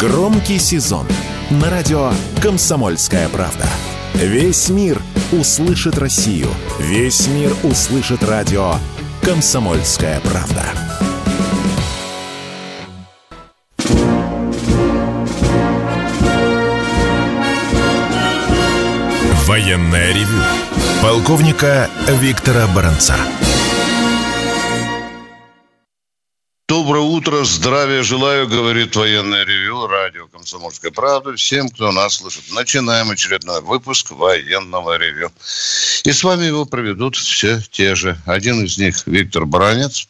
Громкий сезон на радио «Комсомольская правда». Весь мир услышит Россию. Весь мир услышит радио «Комсомольская правда». Военная ревю. Полковника Виктора Баранца. Доброе утро, здравия желаю, говорит военное ревю, радио «Комсомольская правда». Всем, кто нас слышит. Начинаем очередной выпуск военного ревю. И с вами его проведут все те же. Один из них Виктор Бранец.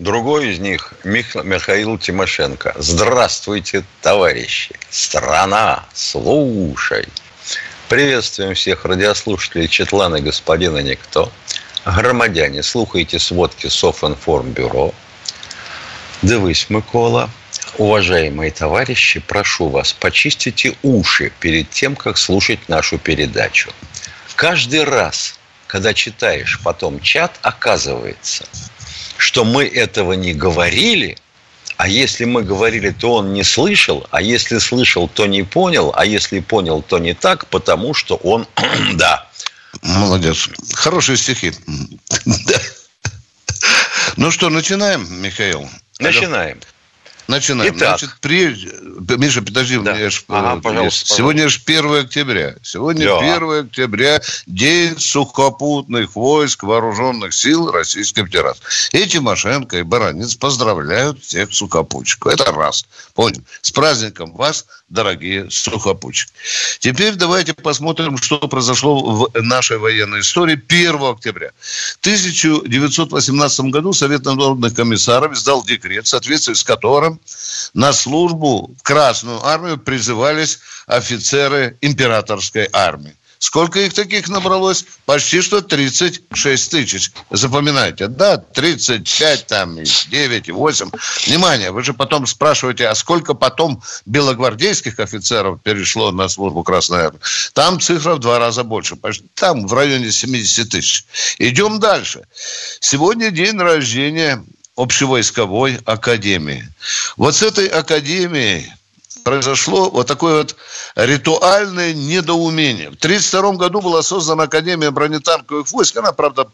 Другой из них Мих... Михаил Тимошенко. Здравствуйте, товарищи. Страна, слушай. Приветствуем всех радиослушателей Четлана господина Никто. Громадяне, слухайте сводки Софинформбюро. Дивись, Микола. Уважаемые товарищи, прошу вас, почистите уши перед тем, как слушать нашу передачу. Каждый раз, когда читаешь потом чат, оказывается, что мы этого не говорили, а если мы говорили, то он не слышал, а если слышал, то не понял, а если понял, то не так, потому что он, да. Молодец. Хорошие стихи. Ну что, начинаем, Михаил? Начинаем. Начинаем. Итак. Значит, при... Миша, подожди, да. меня ж... ага, пожалуйста, сегодня же 1 октября. Сегодня да. 1 октября, День сухопутных войск Вооруженных сил Российской Федерации. И Тимошенко, и Баранец поздравляют всех сухопутчиков. Это раз. Понял. С праздником вас, дорогие сухопутчики. Теперь давайте посмотрим, что произошло в нашей военной истории 1 октября. В 1918 году Совет народных комиссаров издал декрет, в соответствии с которым на службу в Красную армию призывались офицеры императорской армии. Сколько их таких набралось? Почти что 36 тысяч. Запоминайте, да? 35, там, 9, 8. Внимание, вы же потом спрашиваете, а сколько потом белогвардейских офицеров перешло на службу Красной Армии? Там цифра в два раза больше. Там в районе 70 тысяч. Идем дальше. Сегодня день рождения общевойсковой академии. Вот с этой академией произошло вот такое вот ритуальное недоумение. В 1932 году была создана Академия бронетанковых войск. Она, правда,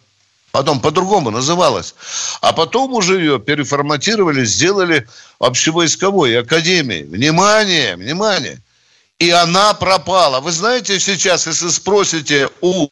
потом по-другому называлась. А потом уже ее переформатировали, сделали общевойсковой академией. Внимание, внимание. И она пропала. Вы знаете сейчас, если спросите у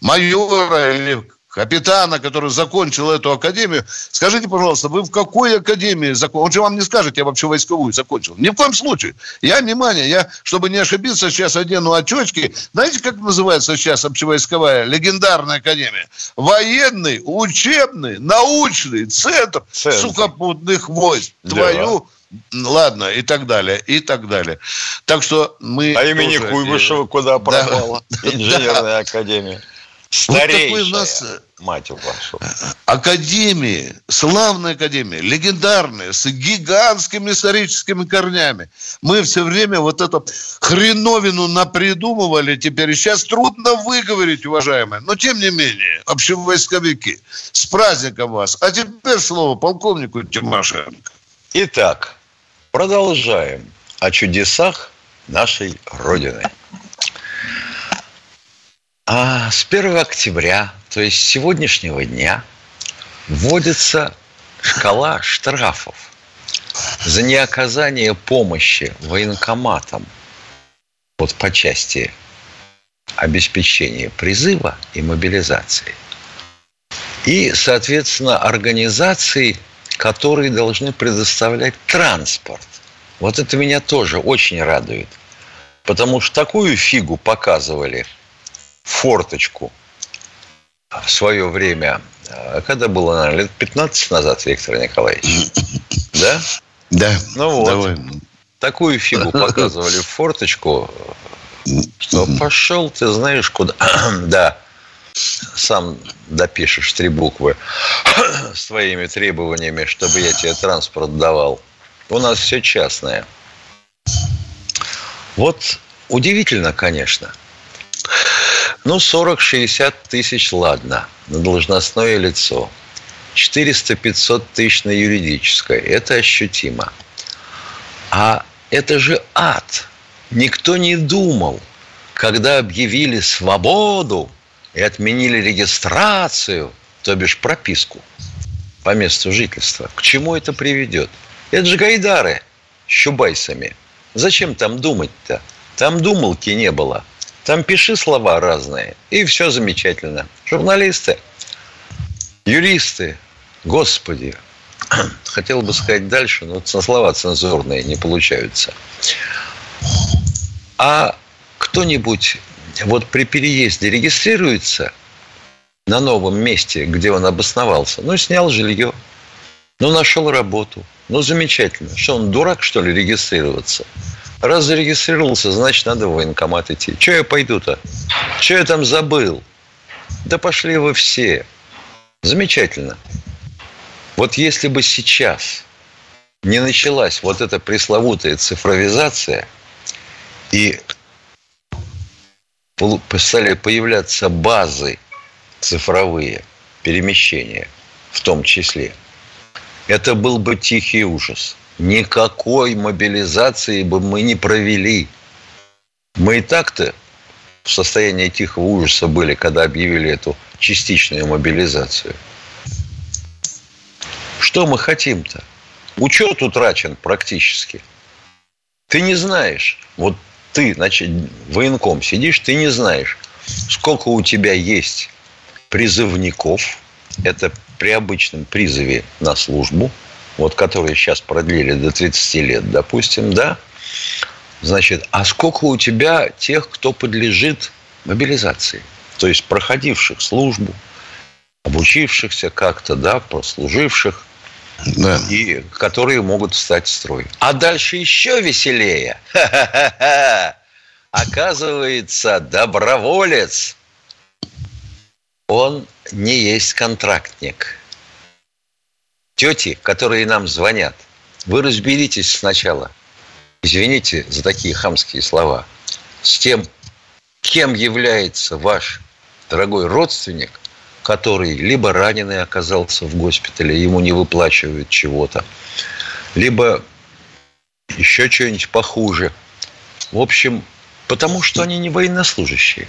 майора или капитана, который закончил эту академию. Скажите, пожалуйста, вы в какой академии закончили? Он же вам не скажет, я вообще войсковую закончил. Ни в коем случае. Я, внимание, я, чтобы не ошибиться, сейчас одену очочки. Знаете, как называется сейчас общевойсковая легендарная академия? Военный, учебный, научный центр, центр. сухопутных войск. Да. Твою Ладно, и так далее, и так далее. Так что мы... А имени тоже... Куйбышева куда пропала? Да. Инженерная академия. Старейшая, вот такой у нас э, мать вашу. Академии, славная академия, легендарная, с гигантскими историческими корнями. Мы все время вот эту хреновину напридумывали теперь. Сейчас трудно выговорить, уважаемые. Но тем не менее, общевойсковики, с праздником вас. А теперь слово полковнику Тимошенко. Итак, продолжаем о чудесах нашей Родины. А с 1 октября, то есть с сегодняшнего дня, вводится шкала штрафов за неоказание помощи военкоматам вот по части обеспечения призыва и мобилизации. И, соответственно, организации, которые должны предоставлять транспорт. Вот это меня тоже очень радует. Потому что такую фигу показывали – форточку в свое время, э, когда было, наверное, лет 15 назад, Виктор Николаевич, да? Да. Ну вот, давай. такую фигу показывали в форточку, что пошел ты знаешь куда. да, сам допишешь три буквы с твоими требованиями, чтобы я тебе транспорт давал. У нас все частное. Вот удивительно, конечно – ну, 40-60 тысяч, ладно, на должностное лицо. 400-500 тысяч на юридическое. Это ощутимо. А Это же ад. Никто не думал, когда объявили свободу и отменили регистрацию, то бишь прописку по месту жительства. К чему это приведет? Это же гайдары с чубайсами. Зачем там думать-то? Там думалки не было. Там пиши слова разные, и все замечательно. Журналисты, юристы, господи, хотел бы сказать дальше, но слова цензурные не получаются. А кто-нибудь вот при переезде регистрируется на новом месте, где он обосновался, ну, снял жилье, ну, нашел работу, ну, замечательно. Что, он дурак, что ли, регистрироваться? Раз зарегистрировался, значит, надо в военкомат идти. Че я пойду-то? Че я там забыл? Да пошли вы все. Замечательно. Вот если бы сейчас не началась вот эта пресловутая цифровизация, и стали появляться базы цифровые, перемещения в том числе, это был бы тихий ужас. Никакой мобилизации бы мы не провели. Мы и так-то в состоянии тихого ужаса были, когда объявили эту частичную мобилизацию – что мы хотим-то? Учет утрачен практически. Ты не знаешь, вот ты, значит, военком сидишь, ты не знаешь, сколько у тебя есть призывников, это при обычном призыве на службу, вот которые сейчас продлили до 30 лет, допустим, да, значит, а сколько у тебя тех, кто подлежит мобилизации, то есть проходивших службу, обучившихся как-то, да, прослуживших, да. и которые могут встать в строй. А дальше еще веселее. Оказывается, доброволец, он не есть контрактник. Тети, которые нам звонят, вы разберитесь сначала, извините за такие хамские слова, с тем, кем является ваш дорогой родственник, который либо раненый оказался в госпитале, ему не выплачивают чего-то, либо еще что-нибудь похуже. В общем, потому что они не военнослужащие.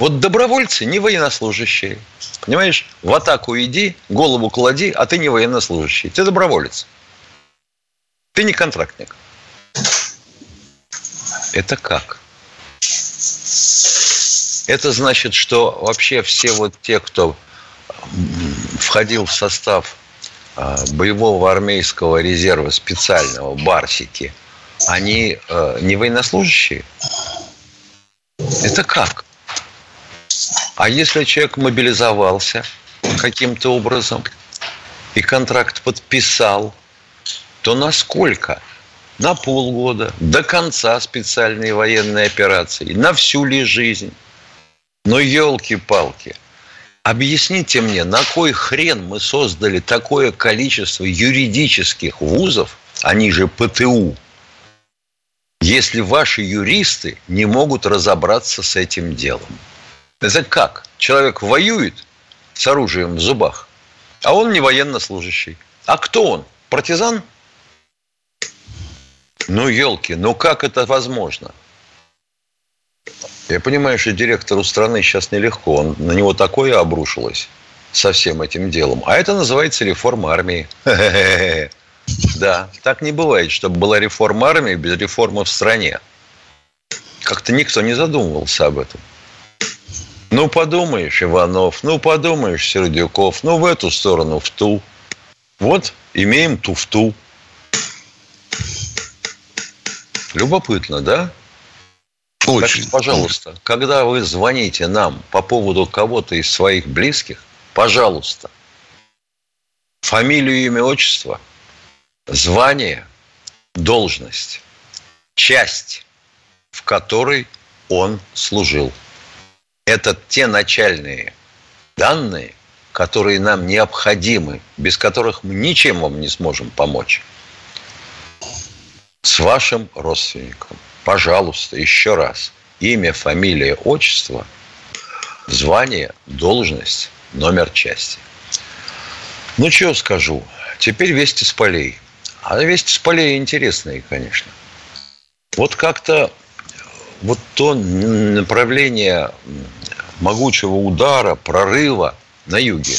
Вот добровольцы не военнослужащие. Понимаешь, в атаку иди, голову клади, а ты не военнослужащий. Ты доброволец. Ты не контрактник. Это как? Это значит, что вообще все вот те, кто входил в состав а, боевого армейского резерва специального, барсики, они э, не военнослужащие? Это как? А если человек мобилизовался каким-то образом и контракт подписал, то насколько? На полгода, до конца специальной военной операции, на всю ли жизнь? Ну, елки-палки. Объясните мне, на кой хрен мы создали такое количество юридических вузов, они же ПТУ, если ваши юристы не могут разобраться с этим делом? Это как? Человек воюет с оружием в зубах, а он не военнослужащий. А кто он? Партизан? Ну, елки, ну как это возможно? Я понимаю, что директору страны сейчас нелегко. Он, на него такое обрушилось со всем этим делом. А это называется реформа армии. Да, так не бывает, чтобы была реформа армии без реформы в стране. Как-то никто не задумывался об этом. Ну, подумаешь, Иванов, ну, подумаешь, Сердюков, ну, в эту сторону, в ту. Вот, имеем туфту. Любопытно, да? Очень. Так, пожалуйста, когда вы звоните нам по поводу кого-то из своих близких, пожалуйста, фамилию, имя, отчество, звание, должность, часть, в которой он служил. Это те начальные данные, которые нам необходимы, без которых мы ничем вам не сможем помочь. С вашим родственником – пожалуйста, еще раз, имя, фамилия, отчество, звание, должность, номер части. Ну, что скажу. Теперь вести с полей. А вести с полей интересные, конечно. Вот как-то вот то направление могучего удара, прорыва на юге,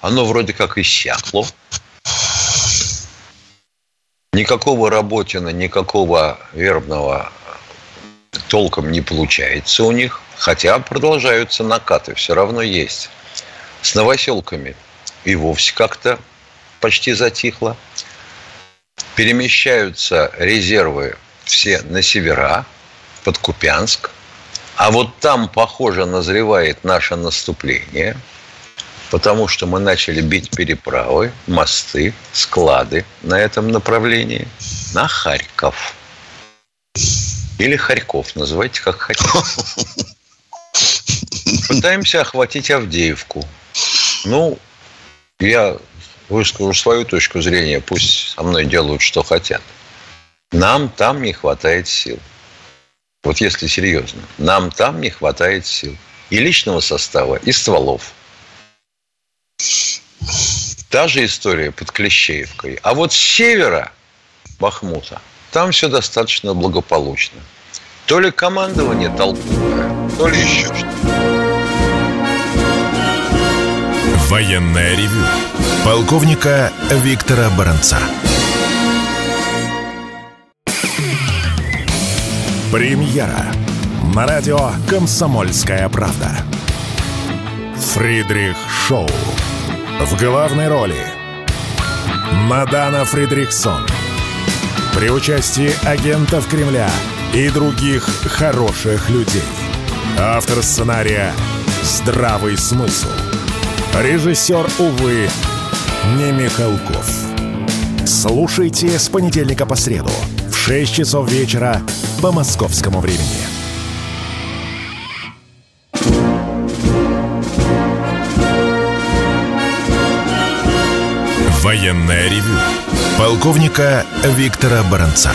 оно вроде как иссякло. Никакого Работина, никакого вербного толком не получается у них, хотя продолжаются накаты, все равно есть. С новоселками и вовсе как-то почти затихло. Перемещаются резервы все на севера, под Купянск. А вот там, похоже, назревает наше наступление, потому что мы начали бить переправы, мосты, склады на этом направлении на Харьков. Или Харьков, называйте как хотите. Пытаемся охватить Авдеевку. Ну, я выскажу свою точку зрения, пусть со мной делают, что хотят. Нам там не хватает сил. Вот если серьезно, нам там не хватает сил. И личного состава, и стволов. Та же история под Клещеевкой. А вот с севера Бахмута там все достаточно благополучно. То ли командование толковое, то ли еще что-то. Военная ревю. Полковника Виктора Баранца. Премьера на радио «Комсомольская правда». Фридрих Шоу. В главной роли Мадана Фридрихсон. При участии агентов Кремля и других хороших людей. Автор сценария «Здравый смысл». Режиссер, увы, не Михалков. Слушайте с понедельника по среду – 6 часов вечера по московскому времени. Военная ревю. Полковника Виктора Баранца.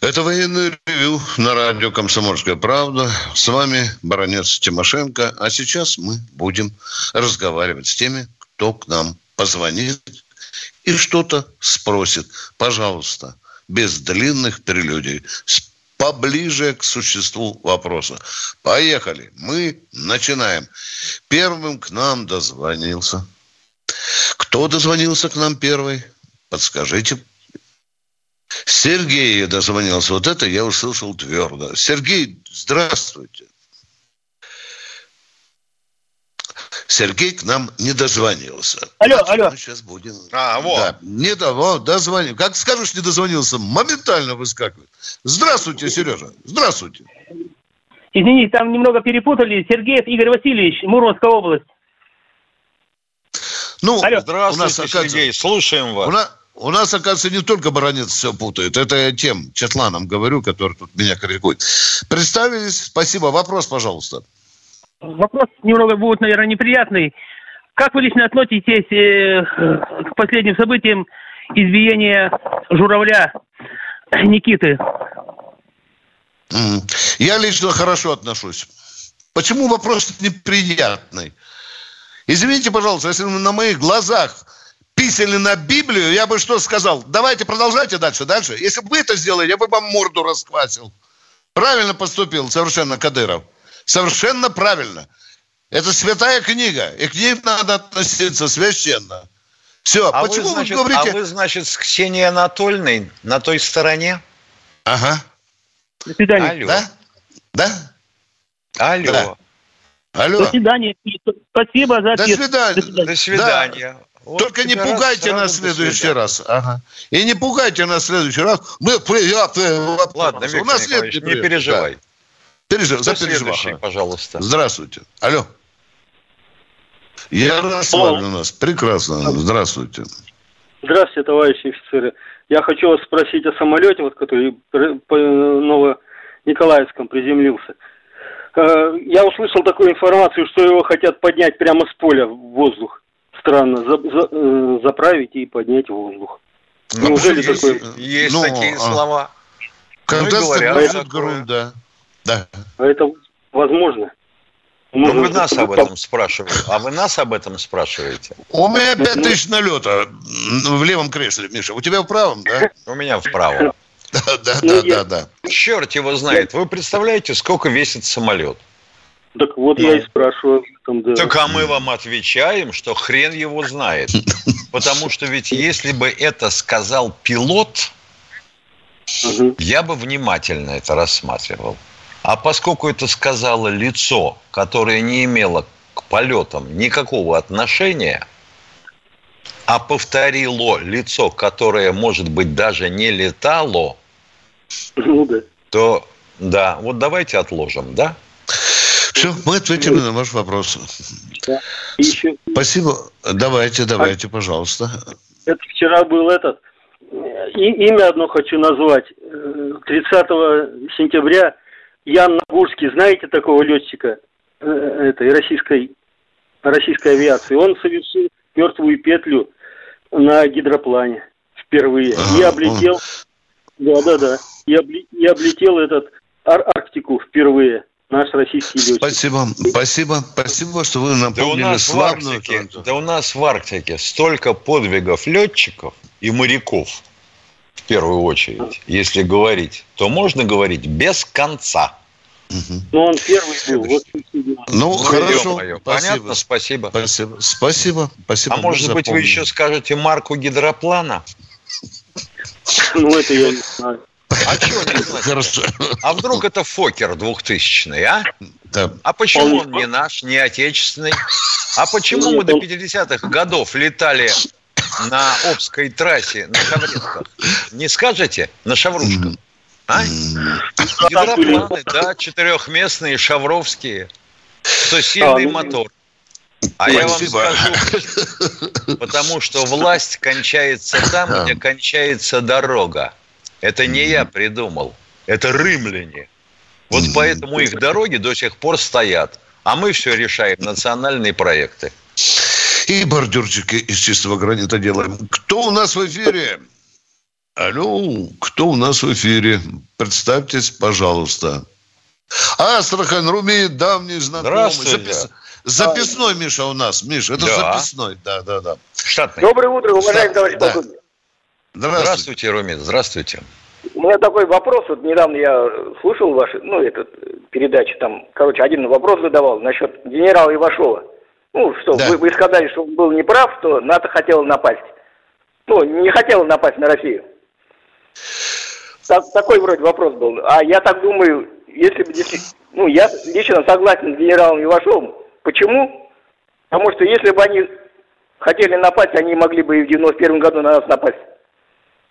Это военное ревю на радио «Комсомольская правда». С вами баронец Тимошенко. А сейчас мы будем разговаривать с теми, кто к нам позвонит и что-то спросит. Пожалуйста, без длинных прелюдий, поближе к существу вопроса. Поехали. Мы начинаем. Первым к нам дозвонился. Кто дозвонился к нам первый? Подскажите. Сергей дозвонился. Вот это я услышал твердо. Сергей, здравствуйте. Сергей к нам не дозвонился. Алло, Значит, алло. Мы сейчас будем... А, вот. Да, не до, дозвонил. Как скажешь, не дозвонился, моментально выскакивает. Здравствуйте, Сережа. Здравствуйте. Извините, там немного перепутали. Сергеев Игорь Васильевич, Мурманская область. Ну, Алло. здравствуйте, у нас, Сергей, слушаем вас. У нас, у нас, оказывается, не только баронец все путает. Это я тем Четланам говорю, который тут меня критикует. Представились. Спасибо. Вопрос, пожалуйста. Вопрос немного будет, наверное, неприятный. Как вы лично относитесь э, к последним событиям избиения журавля Никиты? Я лично хорошо отношусь. Почему вопрос неприятный? Извините, пожалуйста, если на моих глазах писали на Библию, я бы что сказал? Давайте продолжайте дальше, дальше. Если бы вы это сделали, я бы вам морду расквасил. Правильно поступил совершенно Кадыров. Совершенно правильно. Это святая книга, и к ней надо относиться священно. Все, а почему вы, значит, вы говорите... А вы, значит, с Ксенией Анатольевной на той стороне? Ага. До свидания. Алло. Да? Да? Алло. Да. Алло. До свидания. Спасибо за ответ. До свидания. До свидания. До свидания. Да. Вот Только не пугайте нас в следующий раз. Ага. И не пугайте нас в следующий раз. Мы приятные. Ладно, Виктор у нас нет не переживай. Да. Пережив... Запереживай, пожалуйста. Здравствуйте. Алло. Ярослав у нас. Прекрасно. Здравствуйте. Здравствуйте, товарищи офицеры. Я хочу вас спросить о самолете, вот, который по Новониколаевском приземлился. Э, я услышал такую информацию, что его хотят поднять прямо с поля в воздух. Странно, за, за, э, заправить и поднять в воздух. Ну, Неужели есть, такое? Есть ну, такие а... слова. Когда ну, говорят, грунт, да. Да. А это возможно? Ну, вы нас об этом спрашиваете. А вы нас об этом спрашиваете? У меня 5 тысяч налета в левом кресле, Миша. У тебя в правом, да? У меня в правом. Да, да, да, да, да. Черт его знает. Вы представляете, сколько весит самолет? Так вот я и ну. спрашиваю. Так а мы вам отвечаем, что хрен его знает. Потому что ведь если бы это сказал пилот, я бы внимательно это рассматривал. А поскольку это сказало лицо, которое не имело к полетам никакого отношения, а повторило лицо, которое, может быть, даже не летало, ну, да. то да, вот давайте отложим, да? Все, мы ответили на ваш вопрос. Да. Еще... Спасибо. Давайте, давайте, пожалуйста. Это вчера был этот. И, имя одно хочу назвать. 30 э, сентября Ян Нагурский, знаете такого летчика э, этой российской, российской авиации? Он совершил мертвую петлю на гидроплане впервые. И облетел, да, да, да, и, обли, и облетел этот Ар Арктику впервые наш российский летчик. Спасибо, спасибо, спасибо, что вы напомнили да у нас славную... В Арктике, да у нас в Арктике столько подвигов летчиков и моряков, первую очередь, если говорить, то можно говорить без конца. Ну, он первый был. Вот, ну, ну, хорошо. Спасибо. Понятно, спасибо. Спасибо. Спасибо. спасибо. А может быть, вы еще скажете марку гидроплана? Ну, это я не знаю. А чего не? Хорошо. А вдруг это Фокер двухтысячный, а? Да. А почему он не наш, не отечественный? А почему мы до 50-х годов летали на Обской трассе на шаврушках? Не скажете? На шаврушках. А? Гидропланы, да, четырехместные, шавровские. Что сильный а, ну, мотор. А я вам скажу, потому что власть кончается там, где кончается дорога. Это не я придумал, это рымляне. Вот поэтому их дороги до сих пор стоят. А мы все решаем, национальные проекты. И бордюрчики из чистого гранита делаем. Кто у нас в эфире? Алло, кто у нас в эфире? Представьтесь, пожалуйста. Астрахань, Руми, давний знакомый. Запис... Записной, Миша, у нас. Миша, это да. записной. Да, да, да. Штатный. Доброе утро, уважаемый товарищ да. полковник. Здравствуйте. Здравствуйте, Румин, здравствуйте. У меня такой вопрос, вот недавно я слушал ваши, ну, этот, передачи, там, короче, один вопрос задавал насчет генерала Ивашова. Ну, что, да. вы, вы сказали, что он был неправ, что НАТО хотело напасть. Ну, не хотело напасть на Россию. Так, такой вроде вопрос был. А я так думаю, если бы ну, я лично согласен с генералом Ивашовым. Почему? Потому что если бы они хотели напасть, они могли бы и в 91 году на нас напасть.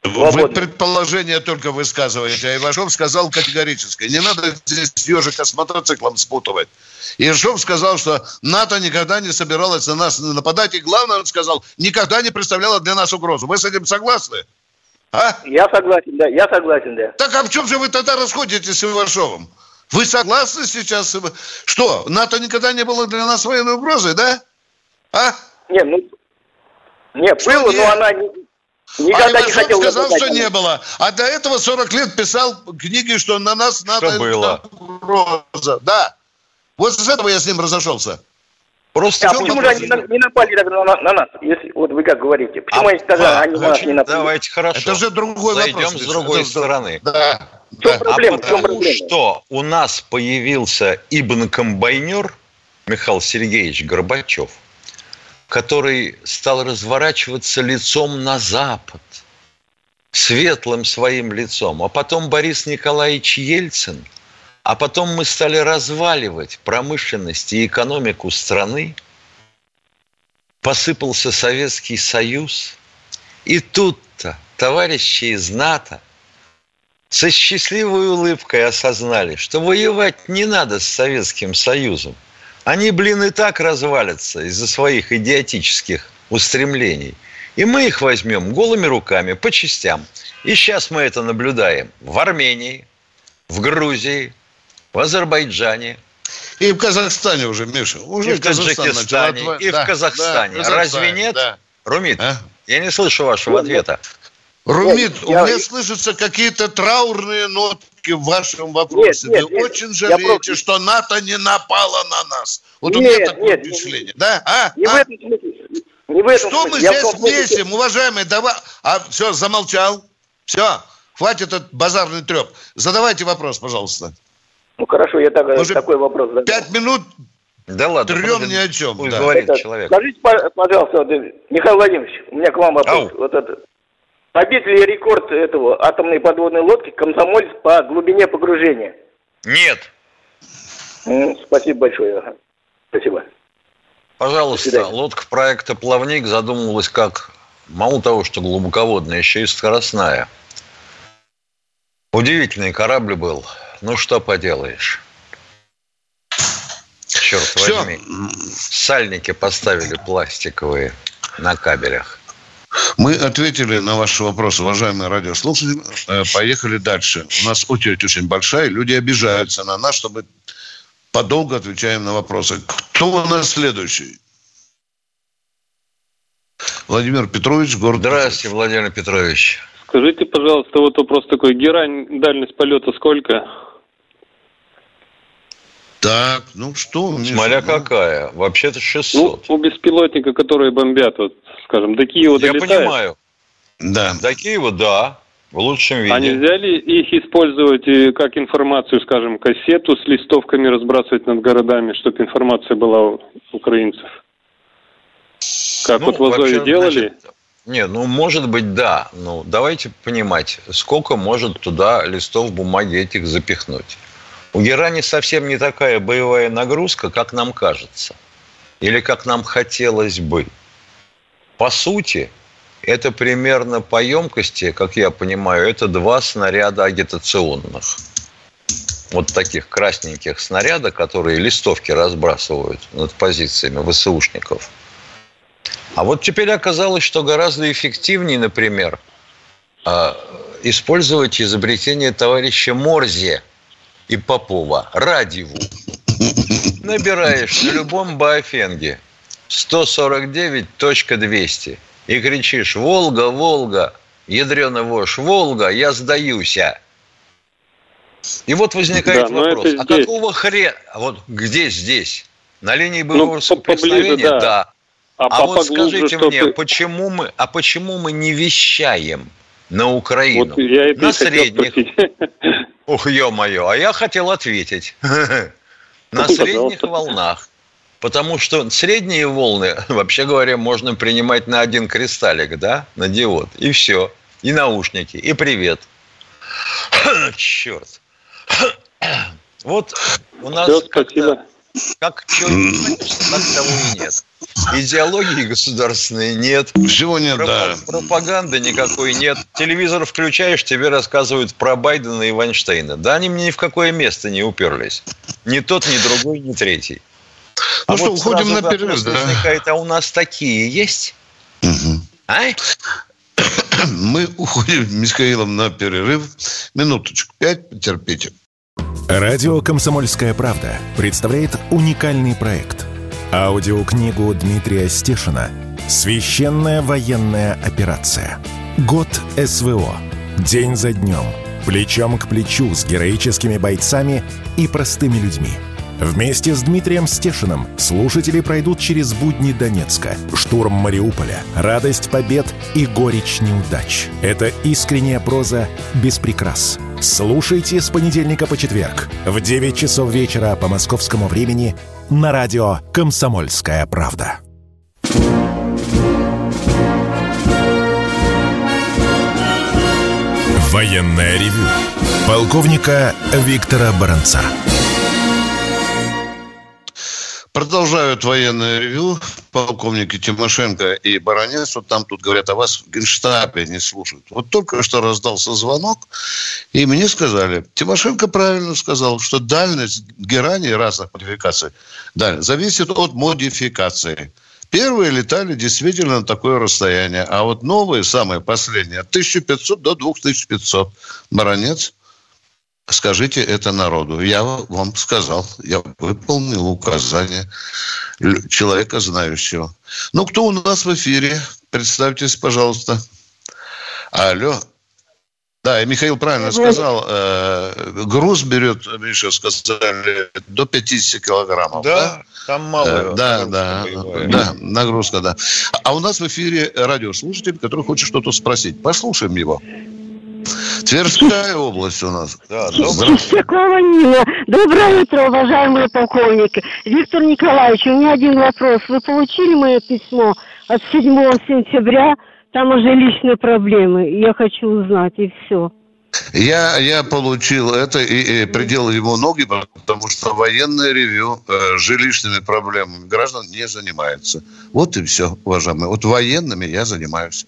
Вы предположение только высказываете, а Ивашов сказал категорически. Не надо здесь ежика с мотоциклом спутывать. Ивашов сказал, что НАТО никогда не собиралось на нас нападать. И главное, он сказал, никогда не представляла для нас угрозу. Вы с этим согласны? А? Я согласен, да. Я согласен, да. Так а в чем же вы тогда расходитесь с Ивашовым? Вы согласны сейчас? Что, НАТО никогда не было для нас военной угрозой, да? А? Нет, ну... Нет, было, нет? но она не, Никогда а не хотел сказал, что не было. А до этого 40 лет писал книги, что на нас надо... Что было? Угроза. Да. Вот с этого я с ним разошелся. Просто а почему же они не напали на, на, на нас, если вот вы как говорите? Почему а, они тогда а, они на нас не напали? Давайте хорошо. Это же другой Зайдем вопрос. с другой Это стороны. Да. да. Проблема, а потому проблема? что у нас появился Ибн Комбайнер Михаил Сергеевич Горбачев, который стал разворачиваться лицом на запад, светлым своим лицом, а потом Борис Николаевич Ельцин, а потом мы стали разваливать промышленность и экономику страны, посыпался Советский Союз, и тут-то товарищи из НАТО со счастливой улыбкой осознали, что воевать не надо с Советским Союзом – они, блин, и так развалятся из-за своих идиотических устремлений. И мы их возьмем голыми руками по частям. И сейчас мы это наблюдаем в Армении, в Грузии, в Азербайджане. И в Казахстане уже, Миша. Уже и в Таджикистане, и да, в Казахстане. Да, Разве нет? Да. Румит, а? я не слышу вашего ответа. Румит, я... у меня слышатся какие-то траурные ноты ошибки в вашем вопросе. Нет, нет, Вы нет, очень жалеете, просто... что НАТО не напало на нас. Вот нет, у меня такое нет, впечатление. Нет, да? А? Не а? в этом смысле. Не в этом что смысле. мы Я здесь весим, уважаемые? Давай... А, все, замолчал. Все, хватит этот базарный треп. Задавайте вопрос, пожалуйста. Ну хорошо, я так, такой вопрос задам. Пять минут да ладно. Трем ни о чем. Пусть да. говорит это, человек. Скажите, пожалуйста, Михаил Владимирович, у меня к вам вопрос. Ау. Вот это. Побит ли рекорд этого атомной подводной лодки «Комсомольц» по глубине погружения? Нет. Ну, спасибо большое. Спасибо. Пожалуйста, лодка проекта «Плавник» задумывалась как мало того, что глубоководная, еще и скоростная. Удивительный корабль был. Ну, что поделаешь черт Все. возьми. Сальники поставили пластиковые на кабелях. Мы ответили на ваши вопросы, уважаемые радиослушатели. Э, поехали дальше. У нас очередь очень большая. Люди обижаются на нас, чтобы подолго отвечаем на вопросы. Кто у нас следующий? Владимир Петрович, город. Здравствуйте, Владимир Петрович. Скажите, пожалуйста, вот вопрос такой. Герань, дальность полета сколько? Так, ну что? Смотря ну... какая. Вообще-то 600. Ну, у беспилотника, которые бомбят, вот, скажем, до Киева Я долетают. понимаю. Да. До Киева, да. В лучшем виде. А нельзя ли их использовать как информацию, скажем, кассету с листовками разбрасывать над городами, чтобы информация была у украинцев? Как ну, вот в Азове делали? Значит, нет, ну, может быть, да. Ну, давайте понимать, сколько может туда листов бумаги этих запихнуть. У Герани совсем не такая боевая нагрузка, как нам кажется. Или как нам хотелось бы. По сути, это примерно по емкости, как я понимаю, это два снаряда агитационных. Вот таких красненьких снаряда, которые листовки разбрасывают над позициями ВСУшников. А вот теперь оказалось, что гораздо эффективнее, например, а, использовать изобретение товарища Морзе – и Попова, Радиву. Набираешь на любом Баофенге 149.200 и кричишь «Волга, Волга, ядрена вошь, Волга, я сдаюсь». И вот возникает да, вопрос, а какого хрена, вот где здесь? На линии ну, боевого ну, соприкосновения? Да. да. А, а вот скажите мне, ты... почему мы, а почему мы не вещаем на Украину? Вот я на средних, Ух, ё-моё, а я хотел ответить. На средних волнах. Потому что средние волны, вообще говоря, можно принимать на один кристаллик, да, на диод. И все. И наушники, и привет. Черт. Вот у нас как-то как что так того и нет. Идеологии государственной нет. Всего нет, Проп- да. Пропаганды никакой нет. Телевизор включаешь, тебе рассказывают про Байдена и Вайнштейна. Да они мне ни в какое место не уперлись. Ни тот, ни другой, ни третий. Ну а что, вот уходим на перерыв, да? возникает, а у нас такие есть? Угу. А? Мы уходим с Михаилом на перерыв. Минуточку, пять, потерпите. Радио «Комсомольская правда» представляет уникальный проект. Аудиокнигу Дмитрия Стешина «Священная военная операция. Год СВО. День за днем. Плечом к плечу с героическими бойцами и простыми людьми». Вместе с Дмитрием Стешиным слушатели пройдут через будни Донецка, штурм Мариуполя, радость побед и горечь неудач. Это искренняя проза без прикрас – Слушайте с понедельника по четверг в 9 часов вечера по московскому времени на радио «Комсомольская правда». Военная ревю. Полковника Виктора Баранца. Продолжают военное ревю. Полковники Тимошенко и Баранец. Вот там тут говорят о вас в Генштабе не слушают. Вот только что раздался звонок, и мне сказали, Тимошенко правильно сказал, что дальность герани разных модификаций дальность, зависит от модификации. Первые летали действительно на такое расстояние, а вот новые, самые последние, от 1500 до 2500. Баранец – Скажите это народу. Я вам сказал, я выполнил указание человека знающего. Ну, кто у нас в эфире? Представьтесь, пожалуйста. Алло. Да, и Михаил правильно сказал, э, груз берет, Миша сказали, до 50 килограммов. Да, да? там мало. Э, да, да, да, нагрузка, да. А у нас в эфире радиослушатель, который хочет что-то спросить. Послушаем его. Тверская область у нас. Да, Чистякова Нина. Доброе утро, уважаемые полковники. Виктор Николаевич, у меня один вопрос. Вы получили мое письмо от 7 сентября там уже личные проблемы. Я хочу узнать, и все. Я, я получил это и, и приделал ему ноги, потому что военное ревю э, жилищными проблемами граждан не занимается. Вот и все, уважаемые. Вот военными я занимаюсь.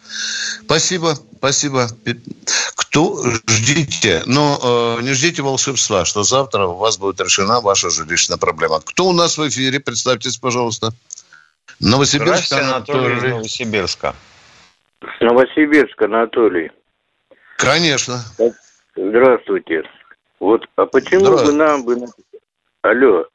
Спасибо, спасибо. Кто ждите, но э, не ждите волшебства, что завтра у вас будет решена ваша жилищная проблема. Кто у нас в эфире? Представьтесь, пожалуйста. Новосибирск. Анатолий, Анатолий Новосибирска. Новосибирск, Анатолий. Конечно. Здравствуйте. Вот, а почему бы нам бы... Алло.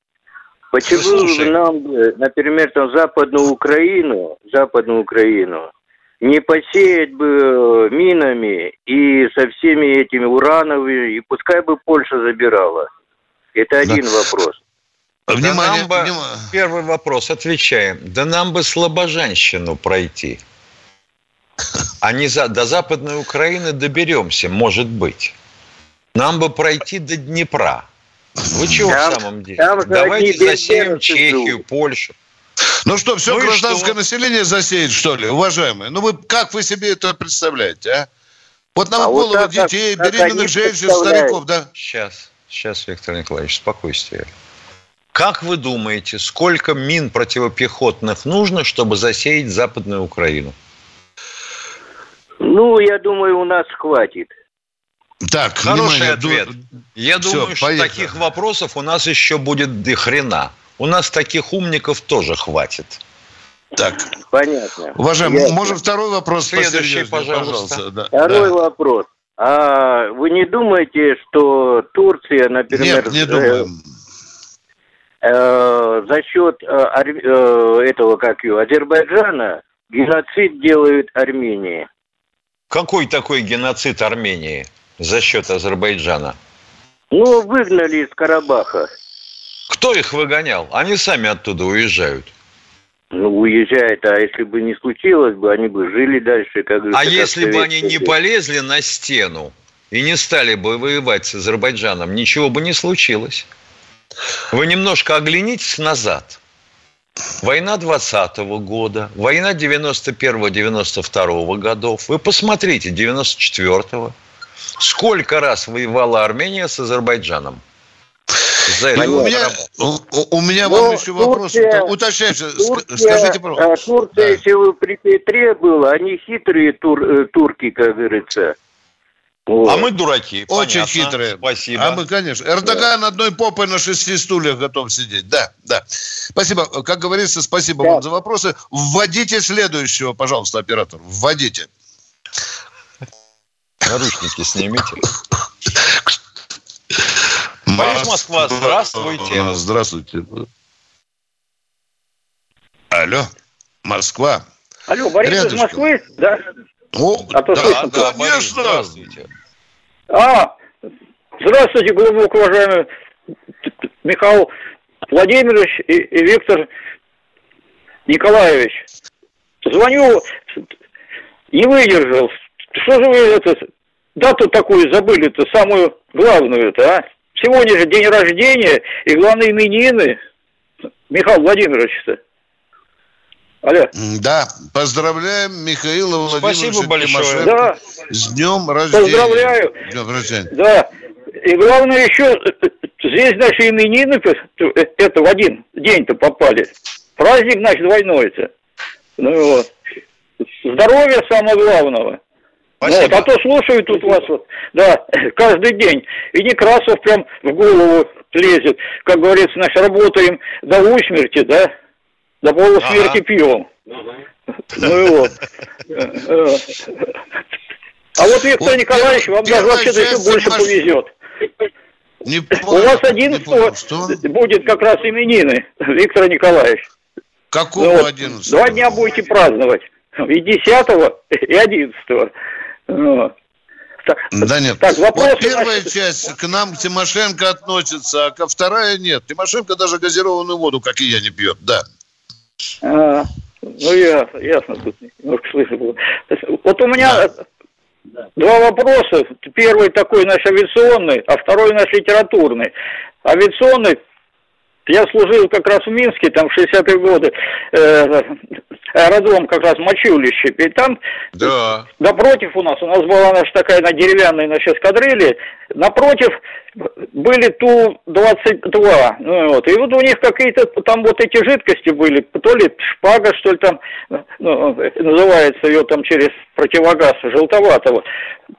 Почему бы нам бы, например, там Западную Украину, Западную Украину, не посеять бы э, минами и со всеми этими урановыми, и пускай бы Польша забирала. Это один да. вопрос. Внимание, да нам бы, Первый вопрос, отвечаем. Да нам бы слабожанщину пройти. А не за, до Западной Украины доберемся, может быть. Нам бы пройти до Днепра. Вы чего там, в самом деле? Там Давайте засеем Чехию, Польшу. Ну что, все ну гражданское что? население засеет, что ли, уважаемые? Ну вы как вы себе это представляете, а? Вот нам а голову вот так, детей, беременных женщин, стариков, да? Сейчас, сейчас, Виктор Николаевич, спокойствие. Как вы думаете, сколько мин противопехотных нужно, чтобы засеять Западную Украину? Ну, я думаю, у нас хватит. Так, Хороший внимание. ответ. Я Все, думаю, что поехали. таких вопросов у нас еще будет до хрена. У нас таких умников тоже хватит. Так. Понятно. Уважаемый, Ясно. можно второй вопрос? Следующий, пожалуйста. пожалуйста. Да. Второй да. вопрос. А вы не думаете, что Турция, например... Нет, не думаем. Э, э, за счет э, э, этого, как его, Азербайджана геноцид делают Армении? Какой такой геноцид Армении за счет Азербайджана? Ну, выгнали из Карабаха. Кто их выгонял? Они сами оттуда уезжают. Ну, уезжают, а если бы не случилось бы, они бы жили дальше, как А если бы они не полезли на стену и не стали бы воевать с Азербайджаном, ничего бы не случилось. Вы немножко оглянитесь назад. Война 20 -го года, война 91-92 годов. Вы посмотрите, 94-го. Сколько раз воевала Армения с Азербайджаном? За это у, меня, у, у меня ну, вам еще вопрос. Уточняйте, Турция, скажите, пожалуйста. Турция, да. если вы при Петре было, они хитрые тур, э, турки, как говорится. Вот. А мы дураки. Очень понятно. хитрые. Спасибо. А мы, конечно. Эрдоган да. одной попой на шести стульях готов сидеть. Да, да. Спасибо. Как говорится, спасибо да. вам за вопросы. Вводите следующего, пожалуйста, оператор. Вводите. Наручники снимите. Борис Москва, здравствуйте. Здравствуйте. Алло, Москва. Алло, Борис Рядышком. из Москвы? Да. О, а то да, да, конечно. Здравствуйте. А, здравствуйте, глубоко уважаемый Михаил Владимирович и, и Виктор Николаевич. Звоню, не выдержал. Что же вы это, дату такую забыли-то, самую главную-то, а? Сегодня же день рождения и главные именины Михаил Владимирович-то. Алло. Да, поздравляем Михаила Владимировича Спасибо большое. Да. С днем рождения. Поздравляю. Днем рождения. Да. И главное еще, здесь наши именины это в один день-то попали. Праздник, значит, двойной-то. Ну вот. Здоровье самое главного. Спасибо. Вот, а то слушаю тут вас вот, да, каждый день. И Некрасов прям в голову лезет. Как говорится, наш работаем до усмерти, да? До полусмерти ага. пьем. Ну и вот. А вот Виктор Николаевич, вам даже вообще-то еще больше повезет. Не У вас 11 будет как раз именины, Виктор Николаевич. Какого ну, 11 Два дня будете праздновать. И 10 и 11 вот. Да нет. Так, вопрос. Вот первая часть к нам Тимошенко относится, а ко вторая нет. Тимошенко даже газированную воду, как и я, не пьет. Да. А, ну, ясно, ясно. Тут немножко слышно было. Вот у меня да. два вопроса. Первый такой наш авиационный, а второй наш литературный. Авиационный я служил как раз в Минске, там, в 60-е годы, э, аэродром как раз Мочулище, и там да. напротив у нас, у нас была наша такая на деревянной, на эскадрилье, напротив были Ту-22, ну, вот, и вот у них какие-то там вот эти жидкости были, то ли шпага, что ли там, ну, называется ее там через противогаз желтоватого.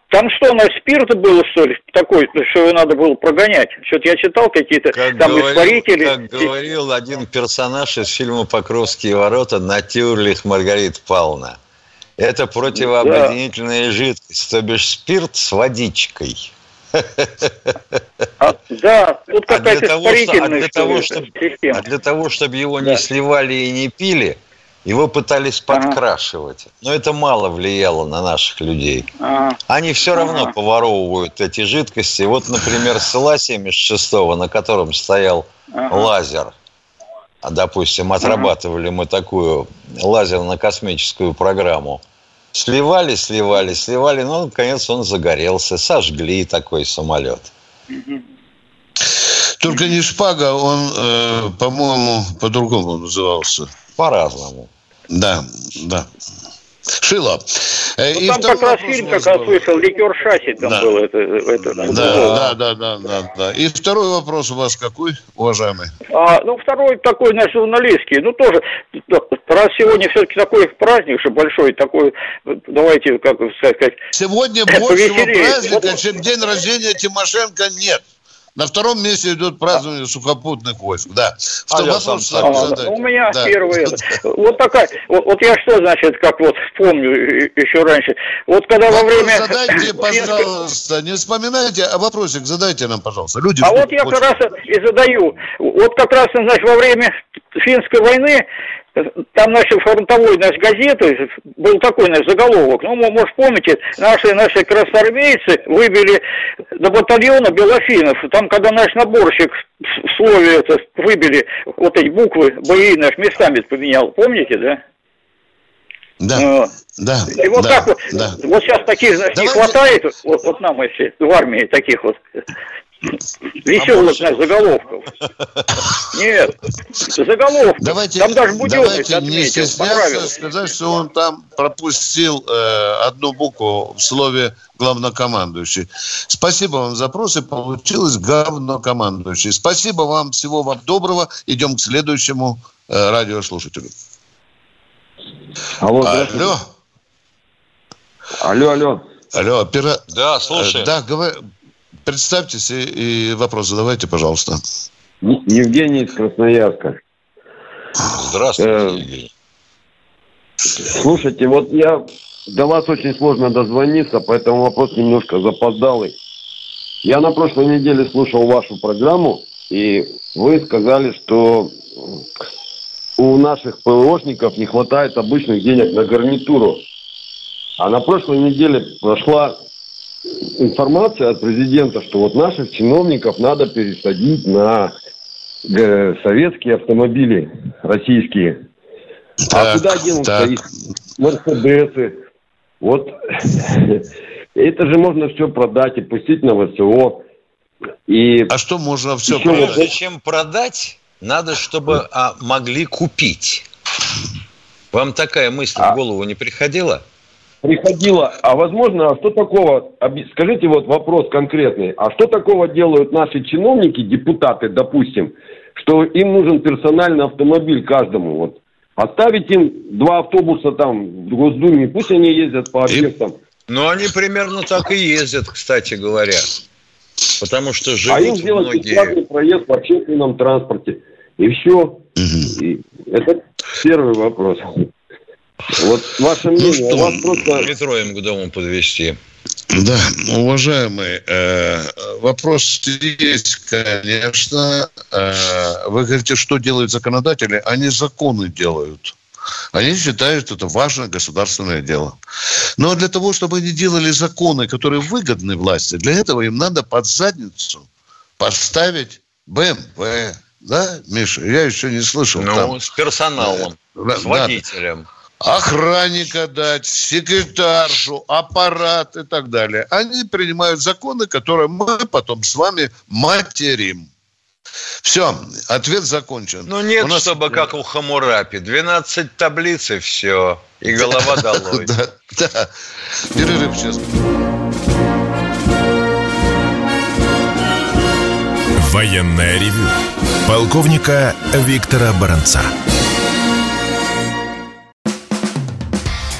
Там что, на спирт было, что ли, такой, что его надо было прогонять? Что-то я читал какие-то как там говорил, испарители. Как говорил один персонаж из фильма «Покровские ворота» Натюрлих Маргарита Павловна. Это противообъединительная да. жидкость, то бишь спирт с водичкой. А, да, тут а какая-то а для, а для того, чтобы, а для того, чтобы его да. не сливали и не пили – его пытались подкрашивать, ага. но это мало влияло на наших людей. Ага. Они все равно ага. поворовывают эти жидкости. Вот, например, с Ла-76, на котором стоял ага. лазер, а, допустим, отрабатывали ага. мы такую лазерно-космическую программу, сливали, сливали, сливали, но, наконец, он загорелся, сожгли такой самолет. Только не шпага, он, э, по-моему, по-другому назывался по-разному. Да, да. Шило. Э, ну, там как раз фильм, как я слышал, ликер шасси там да. был. Это, это, да, да, да, да, да, да. И второй вопрос у вас какой, уважаемый? А, ну, второй такой наш журналистский. Ну, тоже, раз сегодня все-таки такой праздник же большой, такой, давайте, как сказать... Сегодня большего праздника, вот, чем день рождения Тимошенко, нет. На втором месте идет празднование сухопутных войск. Да. Что а вопрос сам, а, задать? У меня да. первый. Вот такая. Вот, вот я что, значит, как вот помню еще раньше. Вот когда вопрос во время... задайте, пожалуйста. Не вспоминайте, а вопросик задайте нам, пожалуйста. Люди а вот я очень. как раз и задаю. Вот как раз, значит, во время финской войны там наши фронтовой наш газеты был такой наш заголовок. Ну, может, помните, наши, наши красноармейцы выбили до батальона Белофинов. Там, когда наш наборщик в слове это выбили вот эти буквы бои наш местами поменял. Помните, да? Да. Ну, да. И вот да, так вот, да. вот сейчас таких Давайте... не хватает, вот, вот нам если в армии таких вот Веселых а заголовков. Нет, заголовков. Давайте, там даже давайте отметил, не стесняться сказать, что он там пропустил э, одну букву в слове главнокомандующий. Спасибо вам за вопросы. Получилось главнокомандующий. Спасибо вам. Всего вам доброго. Идем к следующему э, радиослушателю. Алло, алло. Алло, алло. Алло, опера... Да, слушай. Э, да, говори. Представьтесь и, и вопрос задавайте, пожалуйста. Евгений из Красноярска. Здравствуйте, э, Евгений. Слушайте, вот я до вас очень сложно дозвониться, поэтому вопрос немножко запоздалый. Я на прошлой неделе слушал вашу программу, и вы сказали, что у наших ПВОшников не хватает обычных денег на гарнитуру. А на прошлой неделе прошла информация от президента, что вот наших чиновников надо пересадить на э, советские автомобили российские. А так, а куда денутся их Мерседесы? Вот это же можно все продать и пустить на ВСО. И а что можно все продать? Прежде чем продать, надо, чтобы а, могли купить. Вам такая мысль а... в голову не приходила? Приходило, а возможно, а что такого, скажите вот вопрос конкретный, а что такого делают наши чиновники, депутаты, допустим, что им нужен персональный автомобиль каждому, вот, оставить им два автобуса там в Госдуме, пусть они ездят по объектам. Ну, они примерно так и ездят, кстати говоря. Потому что живут А им сделать многие... бесплатный проезд в общественном транспорте. И все. Угу. И это первый вопрос. Вот ваше ну мнение. Ну что, вас просто... метро им к дому подвести. Да, уважаемый, э, вопрос есть, конечно. Э, вы говорите, что делают законодатели? Они законы делают. Они считают, что это важное государственное дело. Но для того, чтобы они делали законы, которые выгодны власти, для этого им надо под задницу поставить БМВ. Да, Миша? Я еще не слышал. Ну, там. с персоналом, да, с водителем. Да. Охранника дать, секретаршу, аппарат и так далее. Они принимают законы, которые мы потом с вами материм. Все, ответ закончен. Ну нет, У нас... чтобы как у Хамурапи. 12 таблиц и все. И голова долой. Да, да. Перерыв сейчас. Военная ревю. Полковника Виктора Баранца.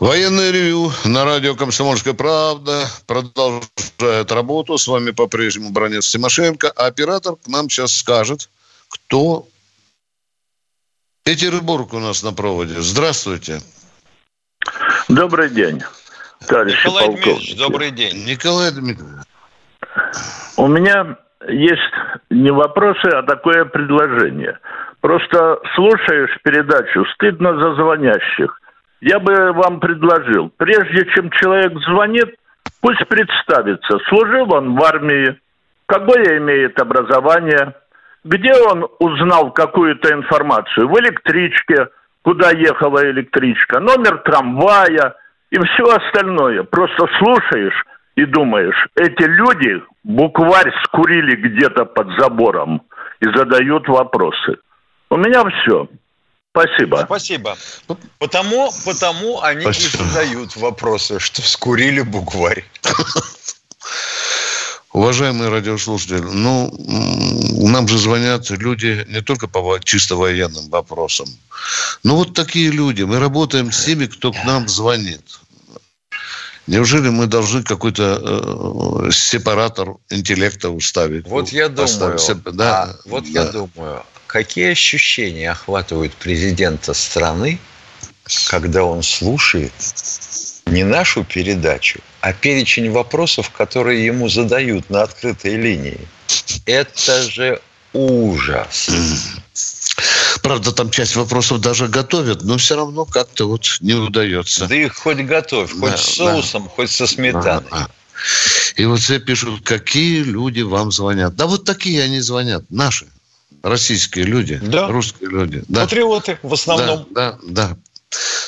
Военное ревю на радио «Комсомольская правда» продолжает работу. С вами по-прежнему Бронец Тимошенко. А оператор к нам сейчас скажет, кто... Петербург у нас на проводе. Здравствуйте. Добрый день, товарищ Николай полковник. Дмитриевич, добрый день. Николай Дмитриевич. У меня есть не вопросы, а такое предложение. Просто слушаешь передачу, стыдно за звонящих я бы вам предложил, прежде чем человек звонит, пусть представится, служил он в армии, какое имеет образование, где он узнал какую-то информацию, в электричке, куда ехала электричка, номер трамвая и все остальное. Просто слушаешь и думаешь, эти люди букварь скурили где-то под забором и задают вопросы. У меня все. Спасибо. Спасибо. Потому, потому они Спасибо. и задают вопросы, что скурили букварь. Уважаемые радиослушатели, ну, нам же звонят люди не только по чисто военным вопросам. Ну, вот такие люди. Мы работаем с теми, кто к нам звонит. Неужели мы должны какой-то э, сепаратор интеллекта уставить? Вот я думаю, да, а, вот да. я думаю, какие ощущения охватывают президента страны, когда он слушает не нашу передачу, а перечень вопросов, которые ему задают на открытой линии. Это же ужас. Правда, там часть вопросов даже готовят, но все равно как-то вот не удается. Да их хоть готовь, хоть да, с соусом, да. хоть со сметаной. Да, да. И вот все пишут, какие люди вам звонят. Да вот такие они звонят, наши российские люди, да. русские люди. Да. Патриоты в основном. Да, да, да.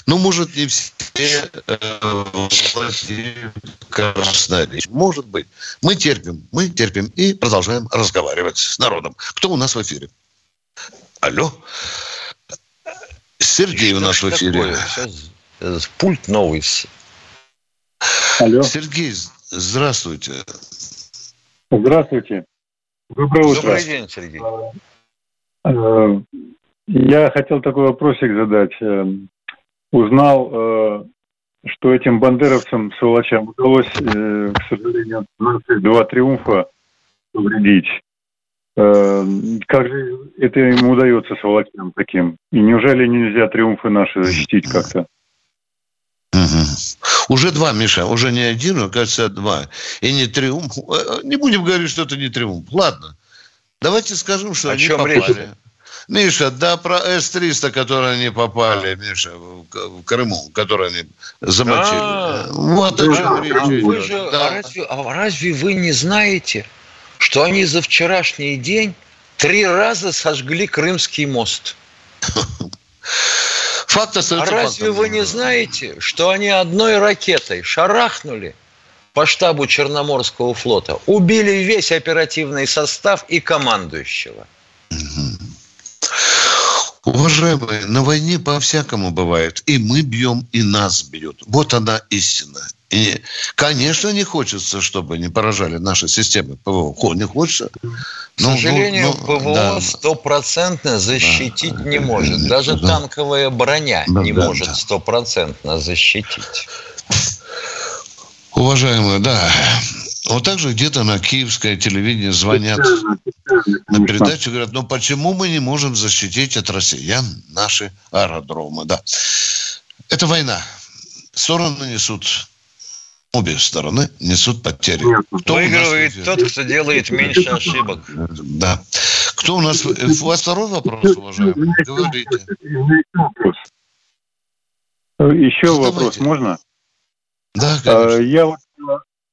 Ну, может, не все э, владеют Может быть. Мы терпим, мы терпим и продолжаем разговаривать с народом. Кто у нас в эфире? Алло? Сергей у нас в эфире. Сейчас э, пульт новый. Алло. Сергей, здравствуйте. Здравствуйте. Доброе утро. Добрый день, Сергей. Э, я хотел такой вопросик задать. Э, узнал, э, что этим бандеровцам, сволочам, удалось, к сожалению, два триумфа повредить. Как же это им удается, сволочам таким? И неужели нельзя триумфы наши защитить как-то? Уже два, Миша, уже не один, а, кажется, два. И не триумф. Не будем говорить, что это не триумф. Ладно. Давайте скажем, что О они чем попали. Речь? Миша, да про С-300, которые они попали, Миша, в Крыму, которые они замочили. А, вот о чем речь идет. Вы же, да. а, разве, а разве вы не знаете, что они за вчерашний день три раза сожгли Крымский мост? Факт остается А разве фактом. вы не знаете, что они одной ракетой шарахнули по штабу Черноморского флота, убили весь оперативный состав и командующего? Уважаемые, на войне по-всякому бывает. И мы бьем, и нас бьют. Вот она истина. И, конечно, не хочется, чтобы не поражали наши системы ПВО. Не хочется. К ну, сожалению, ну, ПВО стопроцентно да. защитить да. не может. Даже да. танковая броня да, не да, может стопроцентно да. защитить. Уважаемые, да. Вот так же где-то на киевское телевидение звонят на передачу, говорят, ну почему мы не можем защитить от россиян наши аэродромы? Да. Это война. Стороны несут обе стороны несут потери. Кто Выигрывает нас... тот, кто делает меньше ошибок. Да. Кто у нас... У вас второй вопрос, уважаемый? Говорите. Еще Задавайте. вопрос можно? Да, конечно. Я вот,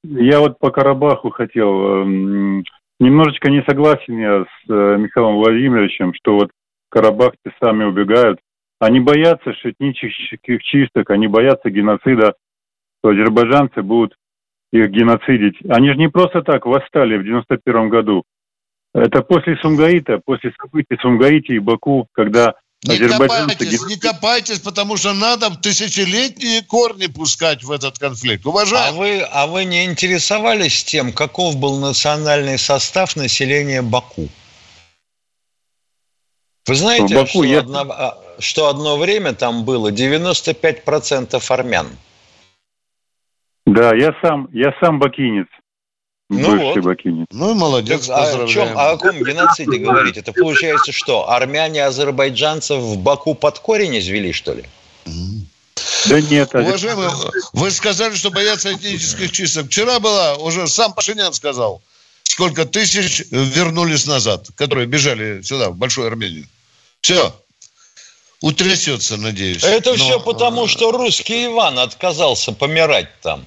я вот по Карабаху хотел... Эм, немножечко не согласен я с э, Михаилом Владимировичем, что вот карабахцы сами убегают. Они боятся этнических чисток, они боятся геноцида что азербайджанцы будут их геноцидить. Они же не просто так восстали в 91 году. Это после Сумгаита, после событий Сумгаити и Баку, когда не копайтесь, не копайтесь, потому что надо тысячелетние корни пускать в этот конфликт. Уважаемые. А вы, а вы не интересовались тем, каков был национальный состав населения Баку? Вы знаете, Баку что, я... одно, а, что одно время там было 95% армян? Да, я сам, я сам бакинец. Ну вот. Ну и молодец, так, а о, чем, а о каком геноциде говорить? Это получается что, армяне азербайджанцев в Баку под корень извели, что ли? Да нет. Уважаемые, вы сказали, что боятся этнических чисток. Вчера была, уже сам Пашинян сказал, сколько тысяч вернулись назад, которые бежали сюда, в Большую Армению. Все, утрясется, надеюсь. Это Но... все потому, что русский Иван отказался помирать там.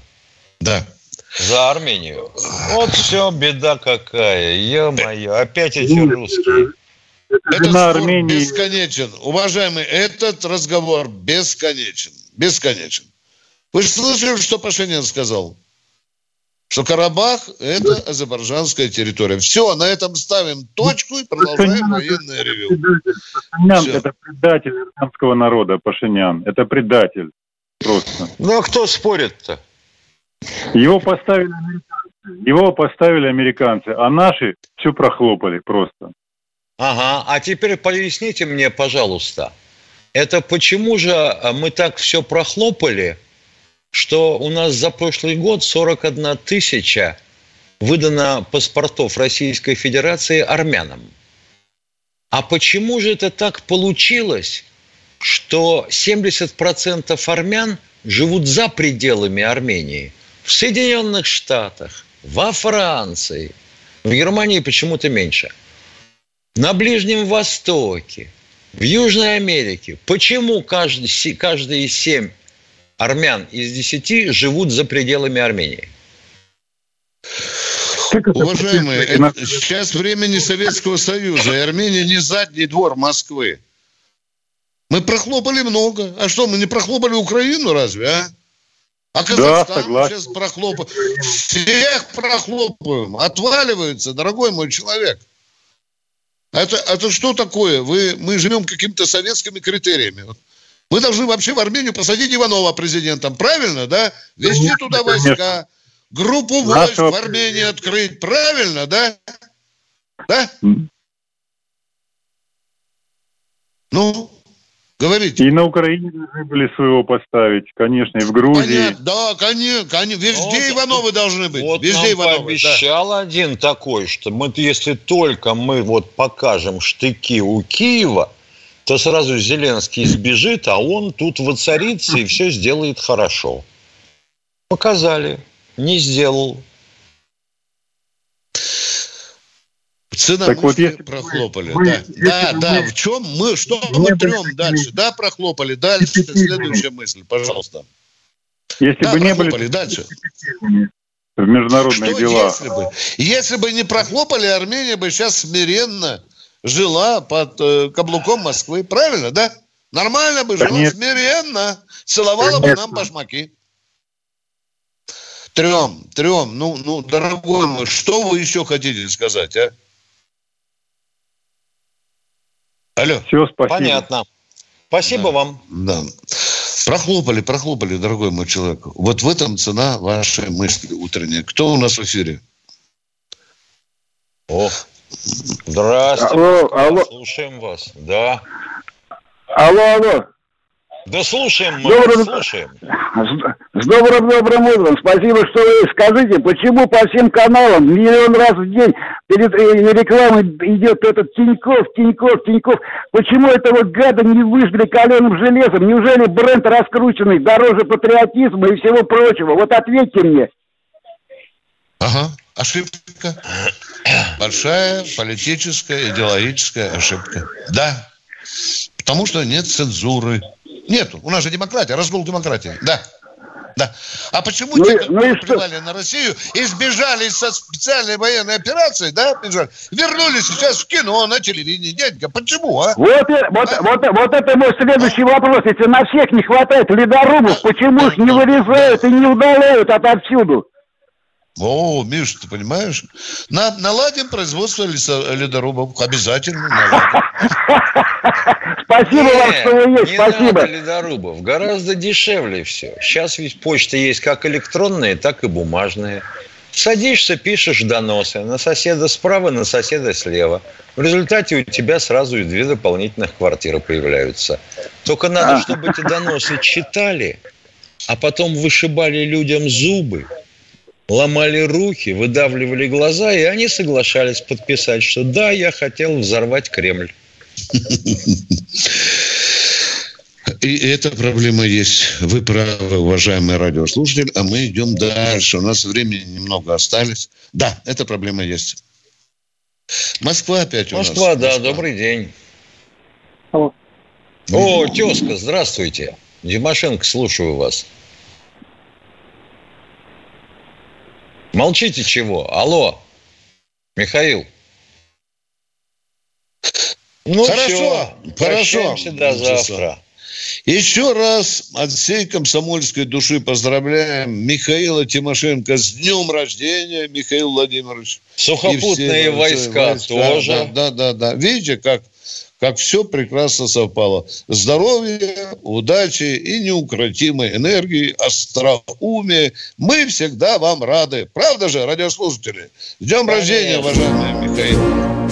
Да. За Армению. Вот все, беда какая. Ё-моё, опять эти русские. Этот на Армении... бесконечен. Уважаемый, этот разговор бесконечен. Бесконечен. Вы же слышали, что Пашинян сказал? Что Карабах – это азербайджанская территория. Все, на этом ставим точку и продолжаем военное ревю. Пашинян – это предатель армянского народа, Пашинян. Это предатель. Просто. Ну, а кто спорит-то? Его поставили американцы. Его поставили американцы, а наши все прохлопали просто. Ага, а теперь поясните мне, пожалуйста, это почему же мы так все прохлопали, что у нас за прошлый год 41 тысяча выдано паспортов Российской Федерации армянам? А почему же это так получилось, что 70% армян живут за пределами Армении – в Соединенных Штатах, во Франции, в Германии почему-то меньше. На Ближнем Востоке, в Южной Америке. Почему каждый, из семь армян из десяти живут за пределами Армении? Уважаемые, это, сейчас времени Советского Союза, и Армения не задний двор Москвы. Мы прохлопали много. А что, мы не прохлопали Украину разве, а? А Казахстан да, сейчас прохлопаем. Всех прохлопаем. Отваливаются, дорогой мой человек. Это, это что такое? Вы, мы живем какими-то советскими критериями. Мы должны вообще в Армению посадить Иванова президентом. Правильно, да? Вести конечно, туда войска. Конечно. Группу войск Нашего... в Армении открыть. Правильно, да? Да? Ну, Говорите. И на Украине должны были своего поставить, конечно, и в Грузии. Понятно, да, конечно, конечно. Везде вот, Ивановы должны быть. Вот Везде нам Ивановы, пообещал да. один такой, что мы, если только мы вот покажем штыки у Киева, то сразу Зеленский сбежит, а он тут воцарится и все сделает хорошо. Показали, не сделал. Цена так вот, если прохлопали. Вы, да, да, да. В чем мы, что мы трем дальше? Да, прохлопали. Дальше следующая мысль, пожалуйста. Если да, бы не были дальше. В международные что дела. Если бы? если бы не прохлопали, Армения бы сейчас смиренно жила под э, каблуком Москвы. Правильно, да? Нормально бы жила, Конечно. смиренно. Целовала Конечно. бы нам башмаки. Трем, трем. Ну, ну, дорогой мой, что вы еще хотите сказать, а? Алло. Все, спасибо. Понятно. Спасибо да. вам. Да. Прохлопали, прохлопали, дорогой мой человек. Вот в этом цена вашей мысли утренней. Кто у нас в эфире? О, здравствуйте. Алло, алло. Слушаем вас. Да. Алло, алло. Да слушаем мы, добрым, слушаем. С, с добрым добрым утром. Спасибо, что вы скажите, почему по всем каналам миллион раз в день перед э, рекламой идет этот Тиньков, Тиньков, Тиньков. Почему этого гада не выжгли каленым железом? Неужели бренд раскрученный дороже патриотизма и всего прочего? Вот ответьте мне. Ага, ошибка. Большая политическая, идеологическая ошибка. Да, потому что нет цензуры. Нету. У нас же демократия, разгул демократии. Да. Да. А почему ну, те, кто ну плевали на Россию, избежали со специальной военной операции, да, бежали, вернулись сейчас в кино, на телевидении, дядька, почему, а? Вот, а? вот, вот, вот это мой следующий вопрос. Если на всех не хватает ледорубов, а, почему их не вырезают и не удаляют отовсюду? О, Миш, ты понимаешь? На, наладим производство ледорубов. Обязательно Спасибо вам, что вы есть. Спасибо. Не ледорубов. Гораздо дешевле все. Сейчас ведь почта есть как электронная, так и бумажная. Садишься, пишешь доносы на соседа справа, на соседа слева. В результате у тебя сразу и две дополнительных квартиры появляются. Только надо, чтобы эти доносы читали, а потом вышибали людям зубы ломали руки, выдавливали глаза, и они соглашались подписать, что да, я хотел взорвать Кремль. И эта проблема есть. Вы правы, уважаемый радиослушатель, а мы идем дальше. У нас времени немного остались. Да, эта проблема есть. Москва опять у Москва, нас. Москва, да, добрый день. О, О тезка, здравствуйте. Димашенко, слушаю вас. Молчите чего? Алло, Михаил. Ну хорошо, все, хорошо. до завтра. Еще раз от всей комсомольской души поздравляем Михаила Тимошенко с днем рождения, Михаил Владимирович. Сухопутные войска, войска тоже. Да, да, да, да. Видите, как как все прекрасно совпало. Здоровье, удачи и неукротимой энергии, остроумия. Мы всегда вам рады. Правда же, радиослушатели? С днем Конечно. рождения, уважаемый Михаил.